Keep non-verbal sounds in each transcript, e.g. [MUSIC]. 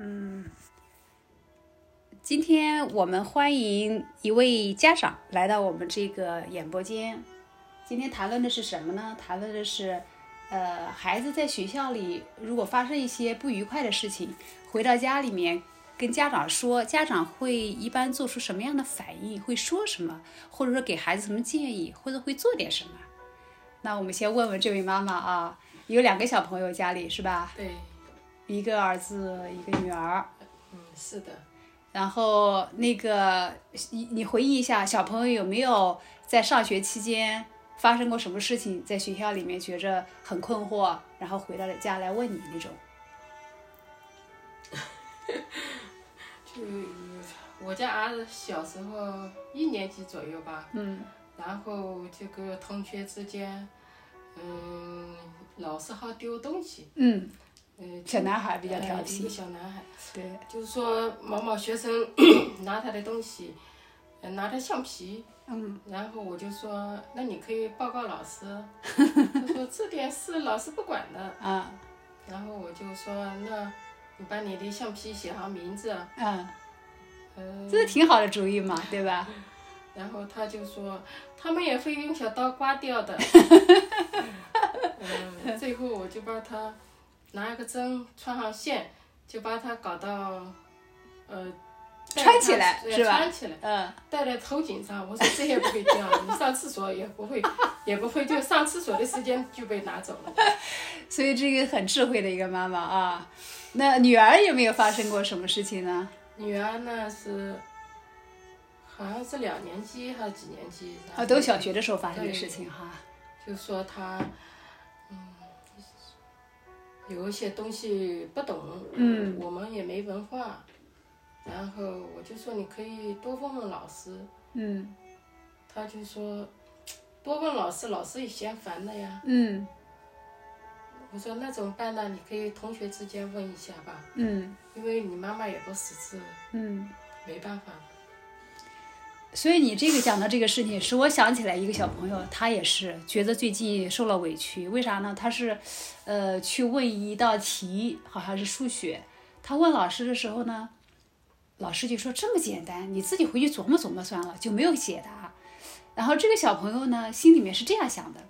嗯，今天我们欢迎一位家长来到我们这个演播间。今天谈论的是什么呢？谈论的是，呃，孩子在学校里如果发生一些不愉快的事情，回到家里面跟家长说，家长会一般做出什么样的反应？会说什么？或者说给孩子什么建议？或者会做点什么？那我们先问问这位妈妈啊，有两个小朋友家里是吧？对，一个儿子，一个女儿。嗯，是的。然后那个，你你回忆一下，小朋友有没有在上学期间发生过什么事情，在学校里面觉着很困惑，然后回到了家来问你那种？就我家儿子小时候一年级左右吧，嗯然后这个同学之间，嗯，老是好丢东西，嗯，嗯，小男孩比较呃调皮一个，小男孩，对，就是说某某学生 [COUGHS] 拿他的东西，呃拿他橡皮，嗯然后我就说，那你可以报告老师。[LAUGHS] 他说这点事老师不管的。啊然后我就说，那你把你的橡皮写上名字，嗯，呃、这是挺好的主意嘛，对吧？然后他就说，他们也会用小刀刮掉的。[LAUGHS] 嗯，最后我就把他拿一个针穿上线，就把它搞到，呃，穿起来是吧穿起来，嗯戴在头颈上。我说这也不会掉，你上厕所也不会，也不会，就上厕所的时间就被拿走了。[LAUGHS] 所以这个很智慧的一个妈妈啊。那女儿有没有发生过什么事情呢？女儿呢是，好像是两年级还是几年级？啊，都小学的时候发生的事情哈。就说她，嗯，有一些东西不懂，嗯我们也没文化，然后我就说你可以多问问老师，嗯他就说多问老师，老师也嫌烦的呀。嗯我说那怎么办呢？你可以同学之间问一下吧，嗯因为你妈妈也不识字，嗯。没办法。所以你这个讲的这个事情，使我想起来一个小朋友，他也是觉得最近受了委屈。为啥呢？他是，呃，去问一道题，好像是数学。他问老师的时候呢，老师就说这么简单，你自己回去琢磨琢磨算了，就没有解答。然后这个小朋友呢，心里面是这样想的，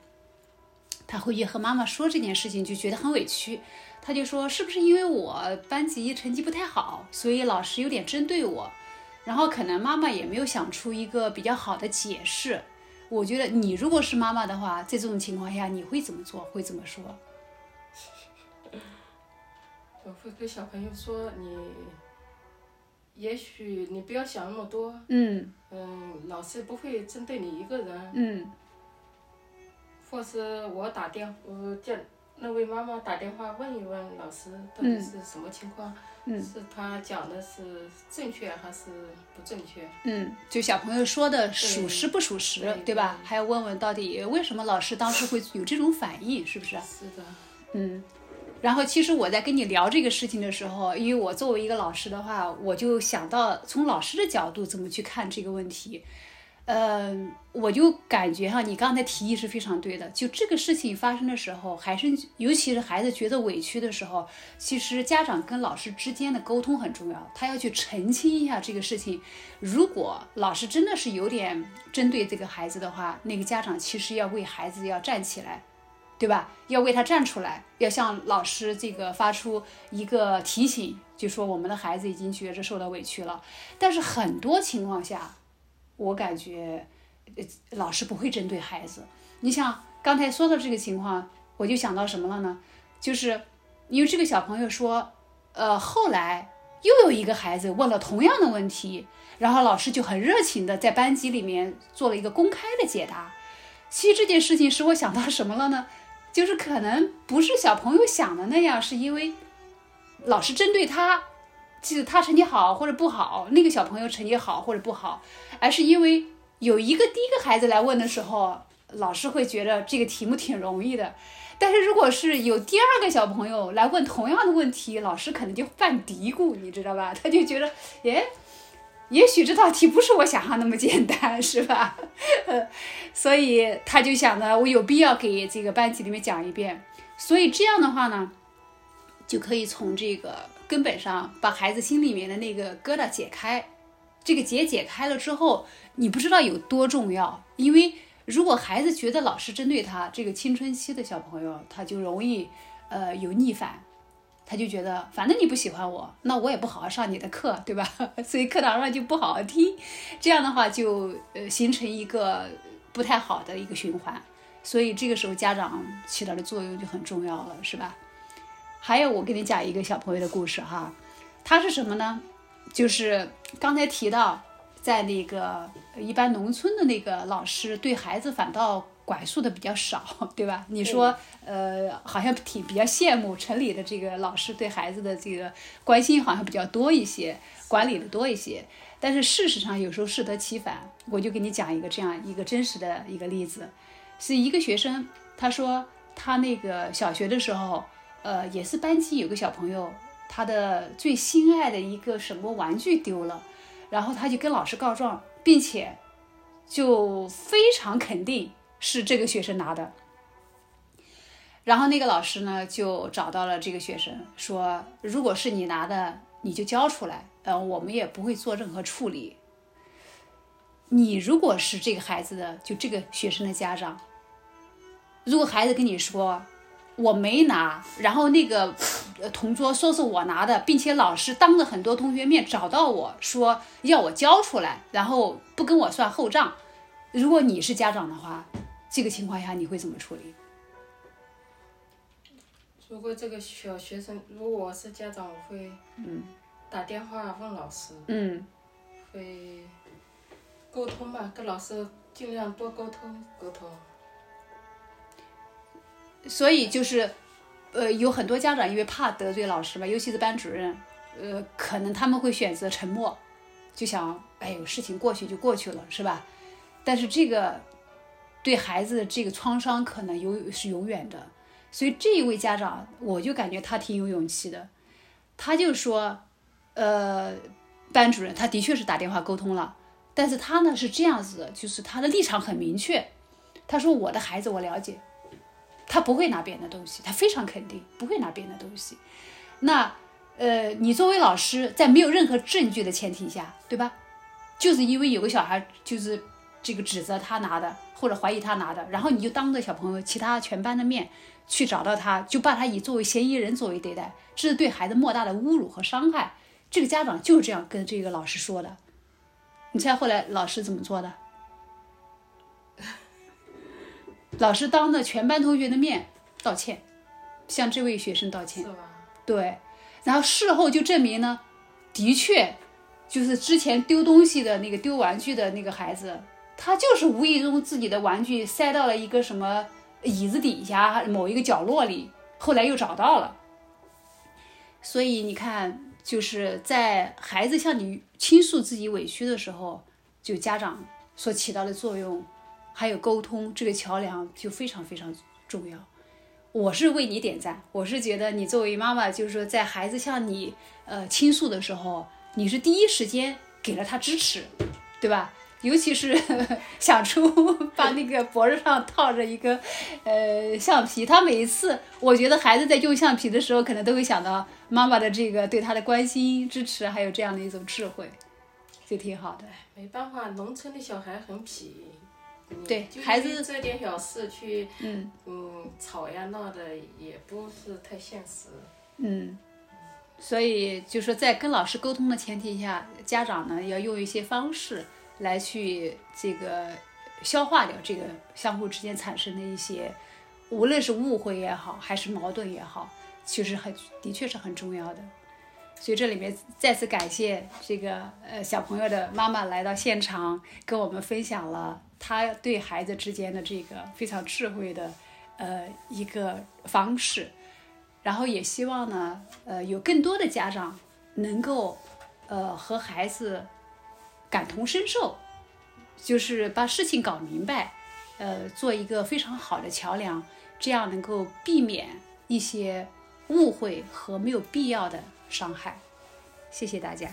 他回去和妈妈说这件事情，就觉得很委屈。他就说，是不是因为我班级成绩不太好，所以老师有点针对我？然后可能妈妈也没有想出一个比较好的解释。我觉得你如果是妈妈的话，在这种情况下你会怎么做？会怎么说？[LAUGHS] 我会跟小朋友说你，也许你不要想那么多，嗯嗯，老师不会针对你一个人，嗯或是我打电，我叫那位妈妈打电话问一问老师到底是什么情况，嗯是他讲的是正确还是不正确？嗯，就小朋友说的属实不属实，对对吧？还要问问到底为什么老师当时会有这种反应，是不是？是的，嗯，然后其实我在跟你聊这个事情的时候，因为我作为一个老师的话，我就想到从老师的角度怎么去看这个问题。呃，我就感觉哈，你刚才提议是非常对的。就这个事情发生的时候，还是尤其是孩子觉得委屈的时候，其实家长跟老师之间的沟通很重要，他要去澄清一下这个事情。如果老师真的是有点针对这个孩子的话，那个家长其实要为孩子要站起来，对吧？要为他站出来，要向老师这个发出一个提醒，就说我们的孩子已经觉着受到委屈了。但是很多情况下，我感觉，呃，老师不会针对孩子。你像刚才说的这个情况，我就想到什么了呢？就是因为这个小朋友说，呃，后来又有一个孩子问了同样的问题，然后老师就很热情的在班级里面做了一个公开的解答。其实这件事情使我想到什么了呢？就是可能不是小朋友想的那样，是因为老师针对他，就是他成绩好或者不好，那个小朋友成绩好或者不好，而是因为有一个第一个孩子来问的时候，老师会觉得这个题目挺容易的。但是如果是有第二个小朋友来问同样的问题，老师可能就犯嘀咕，你知道吧？[LAUGHS] 他就觉得，耶，也许这道题不是我想象那么简单，是吧？所以他就想着，我有必要给这个班级里面讲一遍。所以这样的话呢，就可以从这个根本上把孩子心里面的那个疙瘩解开。这个结解开了之后，你不知道有多重要。因为如果孩子觉得老师针对他，这个青春期的小朋友他就容易呃有逆反，他就觉得反正你不喜欢我，那我也不好好上你的课，对吧？[LAUGHS] 所以课堂上就不好好听，这样的话就呃形成一个不太好的一个循环。所以这个时候家长起到的作用就很重要了，是吧？还有，我给你讲一个小朋友的故事哈，他是什么呢？就是刚才提到，在那个一般农村的那个老师对孩子反倒管束的比较少，对吧？你说，呃，好像挺比较羡慕城里的这个老师对孩子的这个关心好像比较多一些，管理的多一些。但是事实上有时候适得其反。我就给你讲一个这样一个真实的一个例子，是一个学生，他说他那个小学的时候，呃，也是班级有个小朋友。他的最心爱的一个什么玩具丢了，然后他就跟老师告状，并且就非常肯定是这个学生拿的。然后那个老师呢就找到了这个学生，说：“如果是你拿的，你就交出来，呃，我们也不会做任何处理。你如果是这个孩子的，就这个学生的家长，如果孩子跟你说。”我没拿，然后那个同桌说是我拿的，并且老师当着很多同学面找到我说要我交出来，然后不跟我算后账。如果你是家长的话，这个情况下你会怎么处理？如果这个小学生，如果我是家长，我会嗯打电话问老师，嗯，会沟通吧，跟老师尽量多沟通沟通。所以就是，呃，有很多家长因为怕得罪老师吧，尤其是班主任，呃，可能他们会选择沉默，就想，哎呦，事情过去就过去了，是吧？但是这个对孩子的这个创伤可能永是永远的。所以这一位家长，我就感觉他挺有勇气的，他就说，呃，班主任他的确是打电话沟通了，但是他呢是这样子的，就是他的立场很明确，他说我的孩子我了解。他不会拿别人的东西，他非常肯定不会拿别人的东西。那，呃，你作为老师，在没有任何证据的前提下，对吧？就是因为有个小孩就是这个指责他拿的，或者怀疑他拿的，然后你就当着小朋友、其他全班的面去找到他，就把他以作为嫌疑人作为对待，这是对孩子莫大的侮辱和伤害。这个家长就是这样跟这个老师说的。你猜后来老师怎么做的？老师当着全班同学的面道歉，向这位学生道歉。对，然后事后就证明呢，的确，就是之前丢东西的那个丢玩具的那个孩子，他就是无意中自己的玩具塞到了一个什么椅子底下某一个角落里，后来又找到了。所以你看，就是在孩子向你倾诉自己委屈的时候，就家长所起到的作用。还有沟通这个桥梁就非常非常重要，我是为你点赞。我是觉得你作为妈妈，就是说在孩子向你呃倾诉的时候，你是第一时间给了他支持，对吧？尤其是 [LAUGHS] 想出 [LAUGHS] 把那个脖子上套着一个呃橡皮，他每一次我觉得孩子在用橡皮的时候，可能都会想到妈妈的这个对他的关心、支持，还有这样的一种智慧，就挺好的。没办法，农村的小孩很皮。对孩子这点小事去，嗯嗯吵呀闹的也不是太现实。嗯，所以就说在跟老师沟通的前提下，家长呢要用一些方式来去这个消化掉这个相互之间产生的一些，无论是误会也好，还是矛盾也好，其实很的确是很重要的。所以这里面再次感谢这个呃小朋友的妈妈来到现场，跟我们分享了他对孩子之间的这个非常智慧的呃一个方式，然后也希望呢呃有更多的家长能够呃和孩子感同身受，就是把事情搞明白，呃做一个非常好的桥梁，这样能够避免一些误会和没有必要的。伤害，谢谢大家。